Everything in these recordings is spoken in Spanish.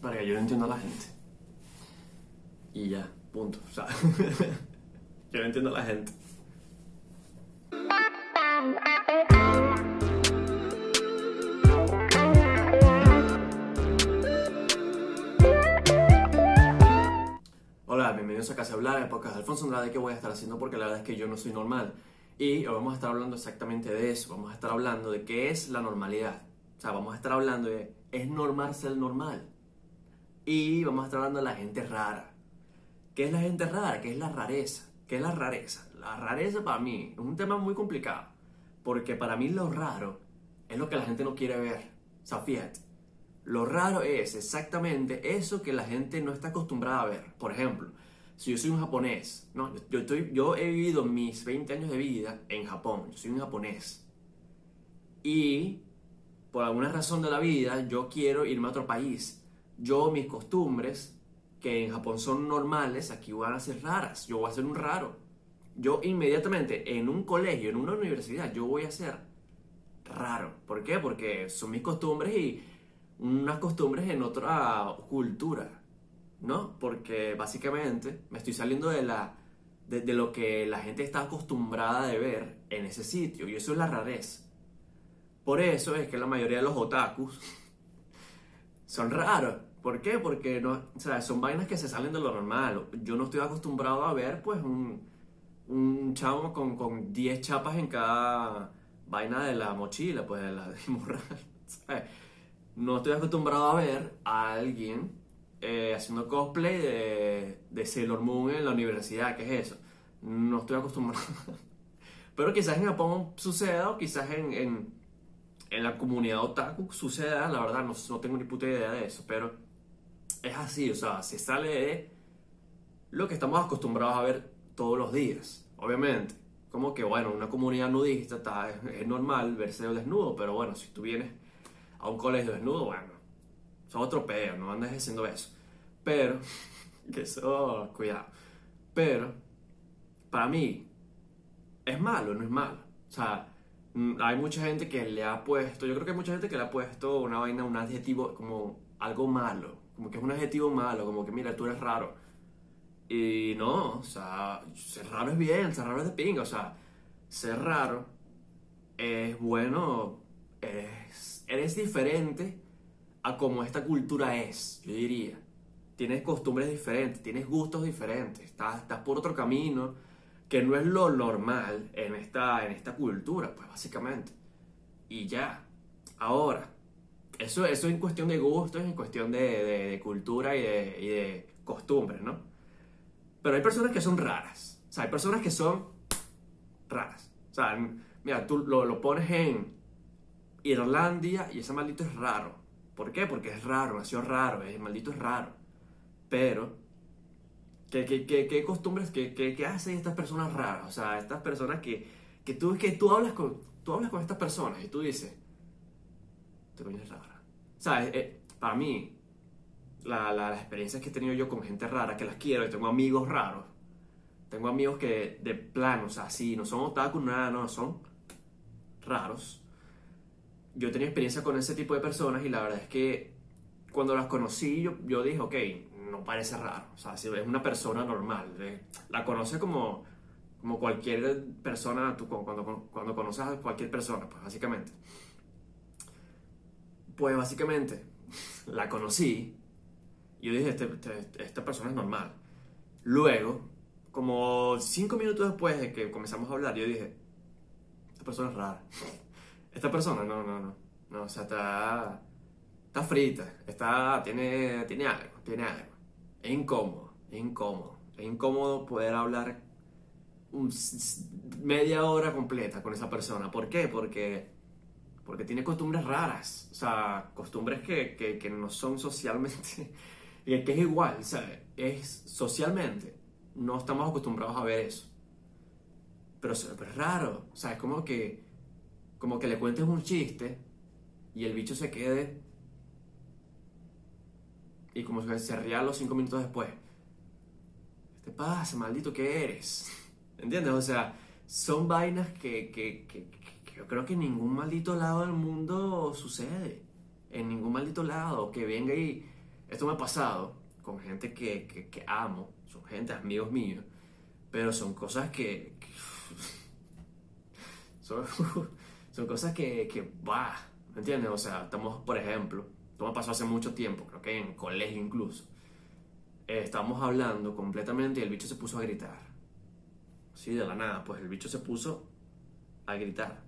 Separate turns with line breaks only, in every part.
Para que yo no entiendo a la gente. Y ya, punto. O sea, yo no entiendo a la gente. Hola, bienvenidos a Casa Hablar, el podcast de Alfonso Andrade que voy a estar haciendo porque la verdad es que yo no soy normal. Y hoy vamos a estar hablando exactamente de eso, vamos a estar hablando de qué es la normalidad. O sea, vamos a estar hablando de, ¿es normal ser normal? Y vamos a estar hablando de la gente rara. ¿Qué es la gente rara? ¿Qué es la rareza? ¿Qué es la rareza? La rareza para mí es un tema muy complicado, porque para mí lo raro es lo que la gente no quiere ver. O sea, fíjate, lo raro es exactamente eso que la gente no está acostumbrada a ver. Por ejemplo, si yo soy un japonés, ¿no? yo, estoy, yo he vivido mis 20 años de vida en Japón, yo soy un japonés. Y por alguna razón de la vida yo quiero irme a otro país. Yo, mis costumbres, que en Japón son normales, aquí van a ser raras. Yo voy a ser un raro. Yo inmediatamente en un colegio, en una universidad, yo voy a ser raro. ¿Por qué? Porque son mis costumbres y unas costumbres en otra cultura, ¿no? Porque básicamente me estoy saliendo de, la, de, lo que la gente está acostumbrada de ver en ese sitio y eso es la rareza. Por eso es que la mayoría de los otakus son raros. ¿Por qué? Porque no, o sea, son vainas que se salen de lo normal. Yo no estoy acostumbrado a ver pues un, un chavo con, con 10 chapas en cada vaina de la mochila, pues de la de morral. No estoy acostumbrado a ver a alguien eh, haciendo cosplay de, de Sailor Moon en la universidad. ¿Qué es eso? No estoy acostumbrado. Pero quizás en Japón suceda o quizás en, en, en la comunidad otaku suceda. La verdad, no, no tengo ni puta idea de eso. Pero es así, o sea, se sale de lo que estamos acostumbrados a ver todos los días. Obviamente, como que, bueno, una comunidad nudista está, es, es normal verse desnudo, pero bueno, si tú vienes a un colegio desnudo, bueno, son otro peo, no andes haciendo eso. Pero, que eso, cuidado. Pero, para mí, es malo, no es malo. O sea, hay mucha gente que le ha puesto, yo creo que hay mucha gente que le ha puesto una vaina, un adjetivo como algo malo, como que es un adjetivo malo, como que mira, tú eres raro. Y no, o sea, ser raro es bien, ser raro es de pinga, o sea, ser raro es bueno, es, eres diferente a como esta cultura es, yo diría. Tienes costumbres diferentes, tienes gustos diferentes, estás, estás por otro camino que no es lo normal en esta, en esta cultura, pues básicamente. Y ya, ahora, eso, eso es cuestión de gustos, en cuestión de, cultura y de, costumbres, ¿no? Pero hay personas que son raras. O sea, hay personas que son raras. O sea, mira, tú lo, lo pones en Irlandia y ese maldito es raro. ¿Por qué? Porque es raro, nació raro, el maldito es raro. Pero, ¿qué, qué, qué, costumbres, qué, qué, hacen estas personas raras? O sea, estas personas que, que, tú, que tú, hablas con, tú hablas con estas personas y tú dices, este coño es rara. Eh, para mí, la, la, las experiencias que he tenido yo con gente rara, que las quiero, y tengo amigos raros. Tengo amigos que de plano, o sea, sí, no son otakus, nada, no, son raros. Yo tenía experiencia con ese tipo de personas y la verdad es que cuando las conocí yo, yo dije, ok, no parece raro. O sea, si es una persona normal. Eh, la conoce como, como cualquier persona, tú, cuando, cuando conoces a cualquier persona, pues básicamente. Pues básicamente la conocí yo dije, este, este, esta persona es normal. Luego, como cinco minutos después de que comenzamos a hablar, yo dije, esta persona es rara. Esta persona, no, no, no. No, o sea, está, está frita, está, tiene, tiene algo, tiene algo. Es incómodo, es incómodo. Es incómodo poder hablar media hora completa con esa persona. ¿Por qué? Porque, porque tiene costumbres raras. O sea, costumbres que, que, que no son socialmente y que es igual, ¿sabes? Es socialmente, no estamos acostumbrados a ver eso. Pero, pero es raro, o sea, es como que, como que le cuentes un chiste y el bicho se quede y como que se ría los cinco minutos después. ¿Qué te pasa, maldito que eres? ¿Entiendes? O sea, son vainas que, que, que, que yo creo que en ningún maldito lado del mundo sucede. En ningún maldito lado. Que venga y Esto me ha pasado con gente que, que, que amo, son gente, amigos míos, pero son cosas que... que son, son, cosas que, que, bah, ¿me entiendes? O sea, estamos, por ejemplo, esto me pasó hace mucho tiempo, creo que en colegio incluso. Eh, estábamos hablando completamente y el bicho se puso a gritar. Sí, de la nada, pues el bicho se puso a gritar.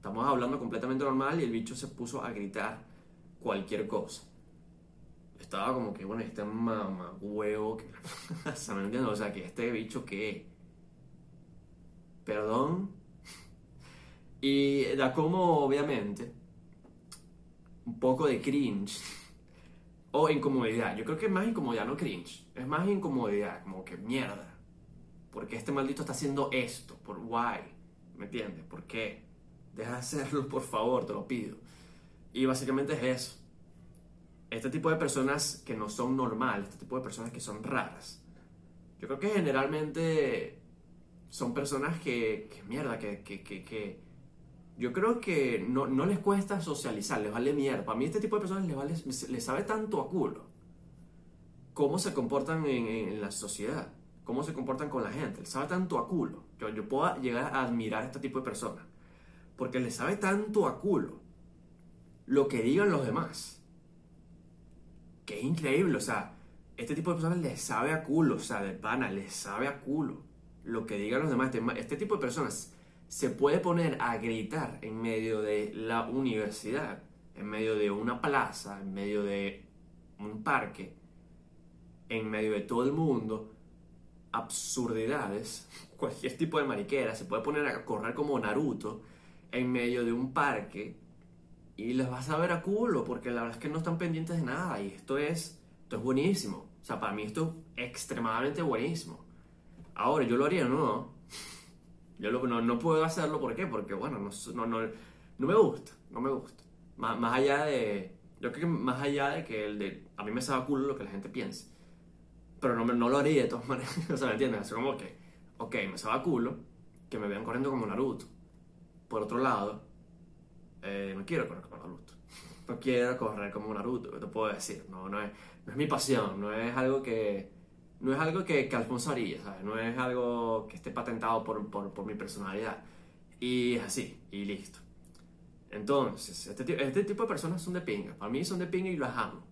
Estamos hablando completamente normal y el bicho se puso a gritar cualquier cosa. Estaba como que, bueno, este mamá huevo, que... ¿se me entiende? O sea, que este bicho que... Perdón. Y da como, obviamente, un poco de cringe o incomodidad. Yo creo que es más incomodidad, no cringe. Es más incomodidad, como que mierda. Porque este maldito está haciendo esto? ¿Por why? ¿Me entiendes? ¿Por qué? Deja de hacerlo, por favor, te lo pido. Y básicamente es eso. Este tipo de personas que no son normales, este tipo de personas que son raras. Yo creo que generalmente son personas que, que mierda, que, que, que, que yo creo que no, no, les cuesta socializar, les vale mierda. Para mí este tipo de personas les, vale, les sabe tanto a culo cómo se comportan en, la sociedad, cómo se comportan con la gente, les sabe tanto a culo. Yo, yo puedo llegar a admirar este tipo de personas, porque les sabe tanto a culo lo que digan los demás. Que es increíble, o sea, este tipo de personas les sabe a culo, o sea, de pana, les sabe a culo lo que digan los demás. Este, este tipo de personas se puede poner a gritar en medio de la universidad, en medio de una plaza, en medio de un parque, en medio de todo el mundo, absurdidades, cualquier tipo de mariquera, se puede poner a correr como Naruto en medio de un parque y les vas a ver a culo, porque la verdad es que no están pendientes de nada y esto es, esto es buenísimo. O sea, para mí esto es extremadamente buenísimo. Ahora, yo lo haría, ¿no? Yo no, no, puedo hacerlo, ¿por qué? Porque, bueno, no, no, no, no me gusta, no me gusta. Más, más, allá de, yo creo que más allá de que el de, a mí me sabe culo lo que la gente piense. Pero no, no lo haría de todas maneras, o sea, ¿me entiendes? Es como que, ok, me sabe culo que me vean corriendo como Naruto. Por otro lado, eh, no quiero correr como Naruto. No quiero correr como Naruto, ¿qué te puedo decir? No, no, es, no es mi pasión, no es algo que no es algo que, que Alfonso haría, ¿sabes? No es algo que esté patentado por, por, por mi personalidad. Y es así, y listo. Entonces, este, este, tipo de personas son de pinga. Para mí son de pinga y las amo.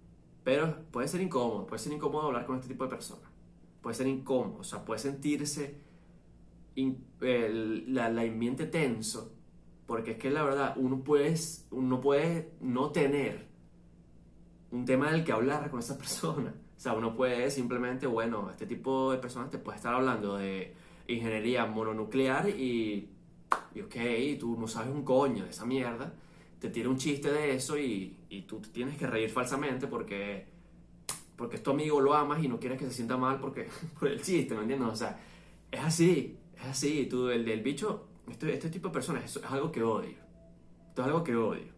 Pero puede ser incómodo, puede ser incómodo hablar con este tipo de personas. Puede ser incómodo, o sea, puede sentirse el, la, la ambiente tenso. Porque es que la verdad, uno puede, uno puede no tener un tema del que hablar con esa persona. O sea, uno puede simplemente, bueno, este tipo de personas te puede estar hablando de ingeniería mononuclear y, y ok, tú no sabes un coño de esa mierda, te tira un chiste de eso y, y tú tienes que reír falsamente porque, porque es tu amigo, lo amas y no quieres que se sienta mal porque, por el chiste, ¿me entiendes? O sea, es así, es así, tú, el del bicho, este, este tipo de personas, es algo que odio. Esto es algo que odio.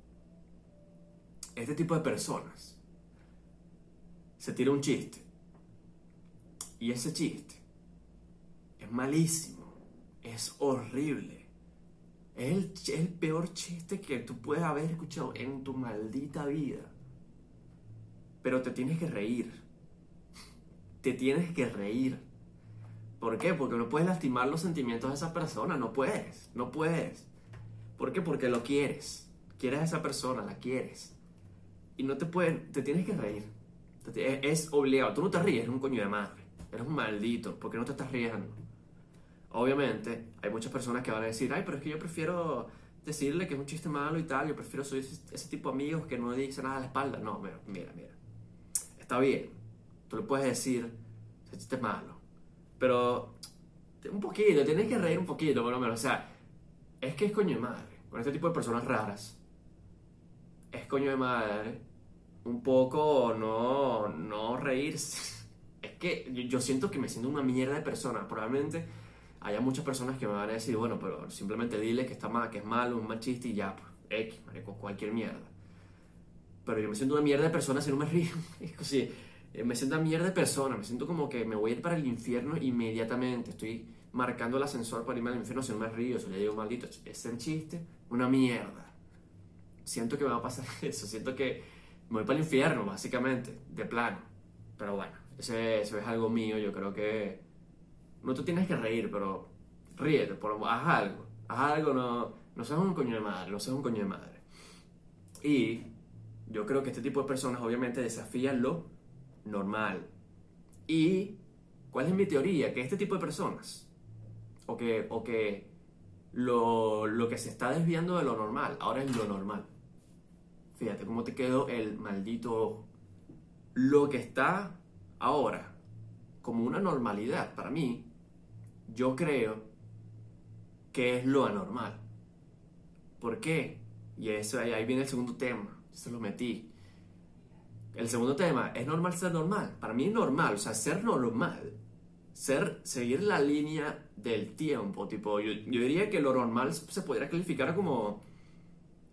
Este tipo de personas se tira un chiste. Y ese chiste es malísimo, es horrible. Es el, el, peor chiste que tú puedes haber escuchado en tu maldita vida. Pero te tienes que reír. Te tienes que reír. ¿Por qué? Porque no puedes lastimar los sentimientos de esa persona. No puedes. No puedes. ¿Por qué? Porque lo quieres. Quieres a esa persona, la quieres. Y no te puedes, te tienes que reír. Es obligado. Tú no te ríes, eres un coño de madre. Eres un maldito. porque no te estás riendo? Obviamente, hay muchas personas que van a decir, ay, pero es que yo prefiero decirle que es un chiste malo y tal. Yo prefiero soy ese, tipo de amigos que no dicen nada a la espalda. No, mira, mira, mira. Está bien. Tú le puedes decir, ese chiste malo. Pero un poquito, tienes que reír un poquito, por lo menos. O sea, es que es coño de madre. Con este tipo de personas raras. Es coño de madre un poco no, no reírse. Es que yo siento que me siento una mierda de persona. Probablemente haya muchas personas que me van a decir, bueno, pero simplemente dile que está mal, que es malo, un mal chiste y ya, pues, X, marico, cualquier mierda. Pero yo me siento una mierda de persona si no me río. Es así, eh, me siento una mierda de persona, me siento como que me voy a ir para el infierno inmediatamente. Estoy marcando el ascensor para irme al infierno si no me río, si le digo maldito, es un chiste, una mierda. Siento que me va a pasar eso, siento que me voy para el infierno, básicamente, de plano. Pero bueno, ese, eso es algo mío, yo creo que no te tienes que reír, pero ríete, por, haz algo, haz algo, no, no seas un coño de madre, no seas un coño de madre. Y yo creo que este tipo de personas obviamente desafían lo normal. Y, ¿cuál es mi teoría? Que este tipo de personas, o que, o que lo, lo que se está desviando de lo normal, ahora es lo normal. Fíjate cómo te quedó el maldito ojo. Lo que está ahora como una normalidad para mí, yo creo que es lo anormal. ¿Por qué? Y eso ahí viene el segundo tema. Se lo metí. El segundo tema, ¿es normal ser normal? Para mí es normal, o sea, ser normal, ser, seguir la línea del tiempo, tipo, yo, yo diría que lo normal se podría calificar como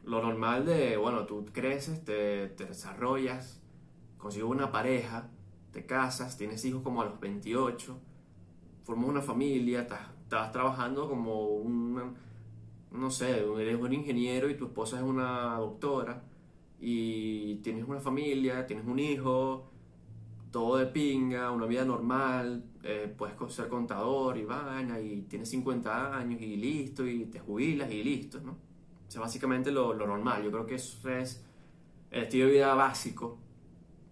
lo normal de, bueno, tú creces, te, te desarrollas, consigues una pareja, te casas, tienes hijos como a los 28, formas una familia, estás, trabajando como un, no sé, eres un ingeniero y tu esposa es una doctora y tienes una familia, tienes un hijo, todo de pinga, una vida normal, eh, puedes ser contador y vaina y tienes 50 años y listo y te jubilas y listo, ¿no? O sea, básicamente lo, lo normal. Yo creo que eso es el estilo de vida básico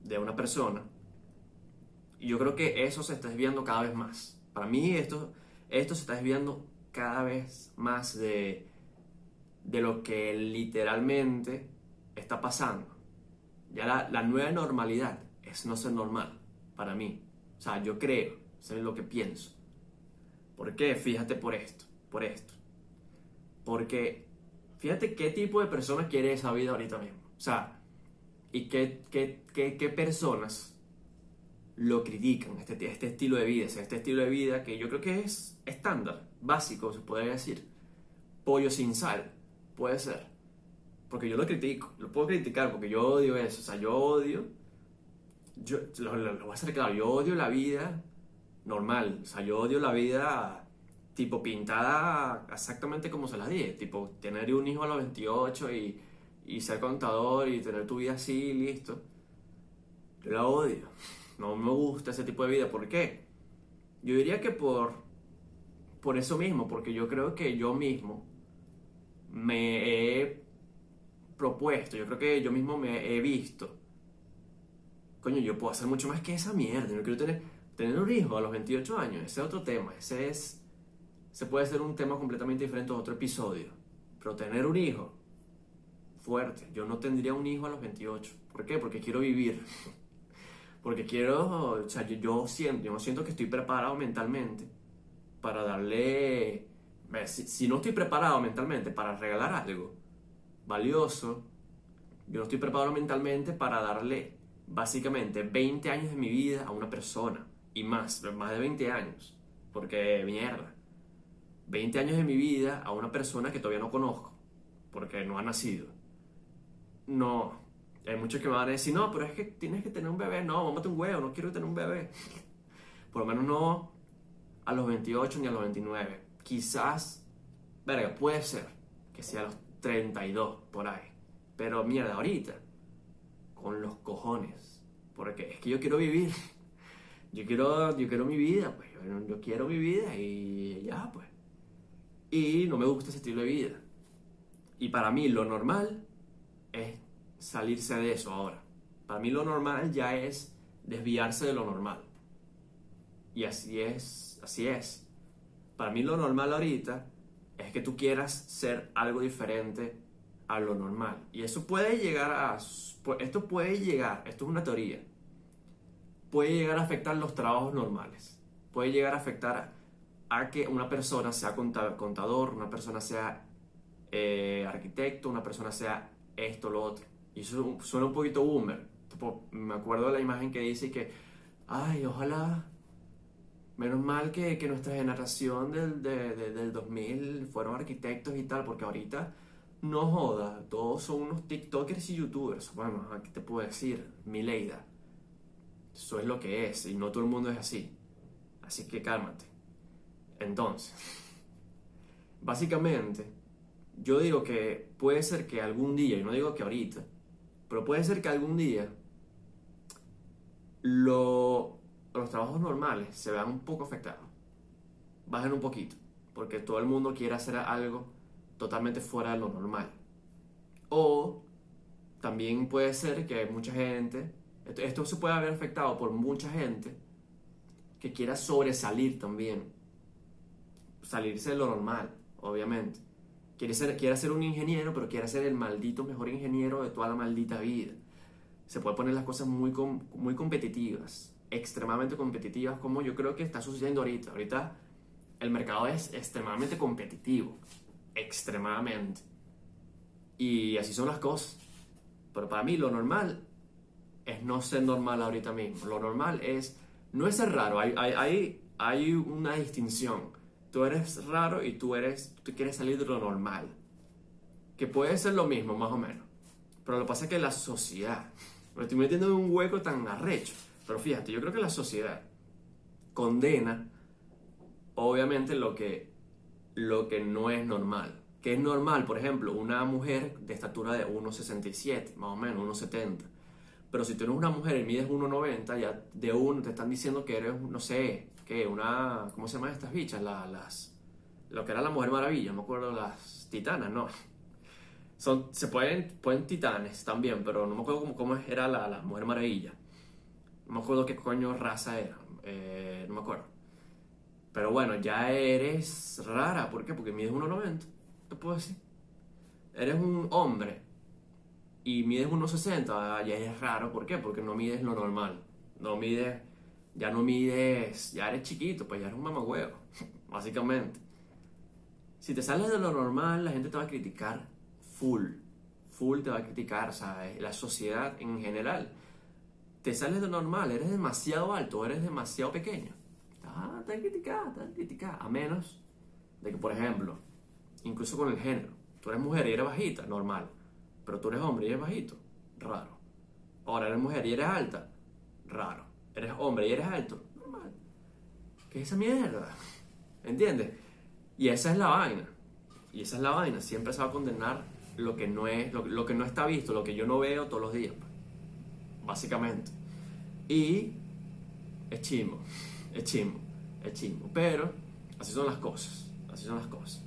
de una persona. Y yo creo que eso se está desviando cada vez más. Para mí esto, esto se está desviando cada vez más de, de lo que literalmente está pasando. Ya la, la, nueva normalidad es no ser normal, para mí. O sea, yo creo, es lo que pienso. ¿Por qué? Fíjate por esto, por esto. Porque Fíjate qué tipo de personas quiere esa vida ahorita mismo. O sea, y qué, qué, qué, qué personas lo critican, este, este estilo de vida, este estilo de vida que yo creo que es estándar, básico, se podría decir. Pollo sin sal, puede ser. Porque yo lo critico, lo puedo criticar porque yo odio eso, o sea, yo odio, yo lo, lo voy a hacer claro, yo odio la vida normal, o sea, yo odio la vida tipo pintada exactamente como se las dije, tipo tener un hijo a los 28 y, y ser contador y tener tu vida así, listo. Yo la odio, no me gusta ese tipo de vida, ¿por qué? Yo diría que por, por eso mismo, porque yo creo que yo mismo me he propuesto, yo creo que yo mismo me he visto, coño, yo puedo hacer mucho más que esa mierda, no quiero tener, tener un hijo a los 28 años, ese es otro tema, ese es se puede hacer un tema completamente diferente a otro episodio. Pero tener un hijo, fuerte. Yo no tendría un hijo a los 28. ¿Por qué? Porque quiero vivir. Porque quiero, o sea, yo, siento, yo siento que estoy preparado mentalmente para darle, si no estoy preparado mentalmente para regalar algo valioso, yo no estoy preparado mentalmente para darle básicamente 20 años de mi vida a una persona y más, más de 20 años. Porque mierda, 20 años de mi vida a una persona que todavía no conozco, porque no ha nacido. No, hay muchos que me van a decir, no, pero es que tienes que tener un bebé. No, mámate un huevo, no quiero tener un bebé. Por lo menos no a los 28 ni a los 29. Quizás, verga, puede ser que sea a los 32, por ahí. Pero mierda, ahorita, con los cojones. Porque es que yo quiero vivir. Yo quiero, yo quiero mi vida, pues. yo quiero mi vida y ya, pues. Y no me gusta ese estilo de vida. Y para mí lo normal es salirse de eso ahora. Para mí lo normal ya es desviarse de lo normal. Y así es, así es. Para mí lo normal ahorita es que tú quieras ser algo diferente a lo normal. Y eso puede llegar a... Esto puede llegar, esto es una teoría, puede llegar a afectar los trabajos normales. Puede llegar a afectar a que una persona sea contador, una persona sea eh, arquitecto, una persona sea esto, lo otro. Y eso suena un poquito boomer. me acuerdo de la imagen que dice que, ay, ojalá, menos mal que, que nuestra generación del, del 2000 fueron arquitectos y tal, porque ahorita no joda, todos son unos TikTokers y YouTubers. Bueno, aquí te puedo decir, mi leida. Eso es lo que es, y no todo el mundo es así. Así que cálmate. Entonces, básicamente, yo digo que puede ser que algún día, y no digo que ahorita, Pero puede ser que algún día lo- los trabajos normales se vean un poco afectados. Bajen un poquito. Porque todo el mundo quiere hacer algo totalmente fuera de lo normal. O también puede ser que mucha gente, esto, se puede haber afectado por mucha gente que quiera sobresalir también. Salirse de lo normal, obviamente. Quiere ser, quiere ser un ingeniero, pero quiere ser el maldito mejor ingeniero de toda la maldita vida. Se puede poner las cosas muy, muy competitivas, extremadamente competitivas, como yo creo que está sucediendo ahorita. Ahorita el mercado es extremadamente competitivo, extremadamente. Y así son las cosas. Pero para mí lo normal es no ser normal ahorita mismo. Lo normal es, no es ser raro, hay, hay, hay, una distinción. Tú eres raro y tú eres, tú quieres salir de lo normal. Que puede ser lo mismo, más o menos. Pero lo que pasa es que la sociedad, me estoy metiendo en un hueco tan arrecho. Pero fíjate, yo creo que la sociedad condena, obviamente, lo que, lo que no es normal. Que es normal, por ejemplo, una mujer de estatura de 1,67, más o menos, 1,70. Pero si tú eres una mujer y mides 1,90, ya de uno te están diciendo que eres, no sé, que una, ¿cómo se llaman estas bichas? La- las, lo que era la Mujer Maravilla, no me acuerdo, las titanas, no. Son, se pueden, pueden titanes también, pero no me acuerdo cómo, cómo era la, la Mujer Maravilla. No me acuerdo qué coño raza era, eh, no me acuerdo. Pero bueno, ya eres rara, ¿por qué? Porque mides 1,90, te puedo decir. Eres un hombre y mides 1,60, ah, ya es raro, ¿por qué? Porque no mides lo normal. No mides, ya no mides, ya eres chiquito, pues ya eres un mamagüevo, básicamente. Si te sales de lo normal, la gente te va a criticar full. Full te va a criticar, sea, la sociedad en general. Te sales de normal, eres demasiado alto, eres demasiado pequeño. Ah, te van a criticar, te van a menos de que, por ejemplo, incluso con el género, tú eres mujer y eres bajita, normal. Pero tú eres hombre y eres bajito, raro. Ahora eres mujer y eres alta, raro. Eres hombre y eres alto, normal. ¿Qué es esa mierda? ¿Entiendes? Y esa es la vaina. Y esa es la vaina. Siempre se va a condenar lo que no es, lo que no está visto, lo que yo no veo todos los días. Básicamente. Y es chimbo. Es chimbo. Es chimbo. Pero así son las cosas. Así son las cosas.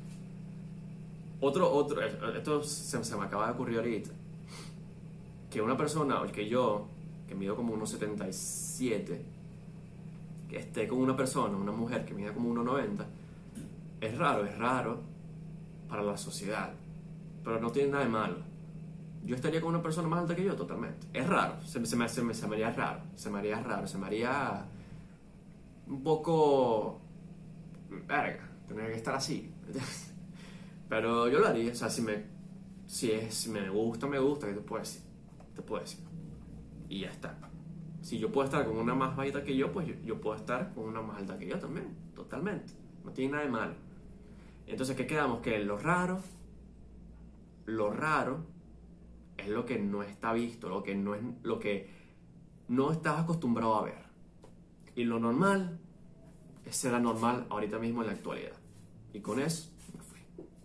Otro, otro, esto se, me acaba de ocurrir ahorita. Que una persona, o que yo, que mido como unos 77, que esté con una persona, una mujer que mide como 1,90, es raro, es raro para la sociedad. Pero no tiene nada de malo. Yo estaría con una persona más alta que yo, totalmente. Es raro, se, me, se, me, se me haría raro, se me haría raro, se me haría un poco... Verga, tener que estar así. Pero yo lo haría, o sea, si me, si es, si me gusta, me gusta, ¿qué te puedo decir? Te puedo decir. Y ya está. Si yo puedo estar con una más bajita que yo, pues yo, yo puedo estar con una más alta que yo también, totalmente. No tiene nada de malo. Entonces, ¿qué quedamos? Que lo raro, lo raro es lo que no está visto, lo que no es, lo que no estás acostumbrado a ver. Y lo normal es ser anormal ahorita mismo en la actualidad. Y con eso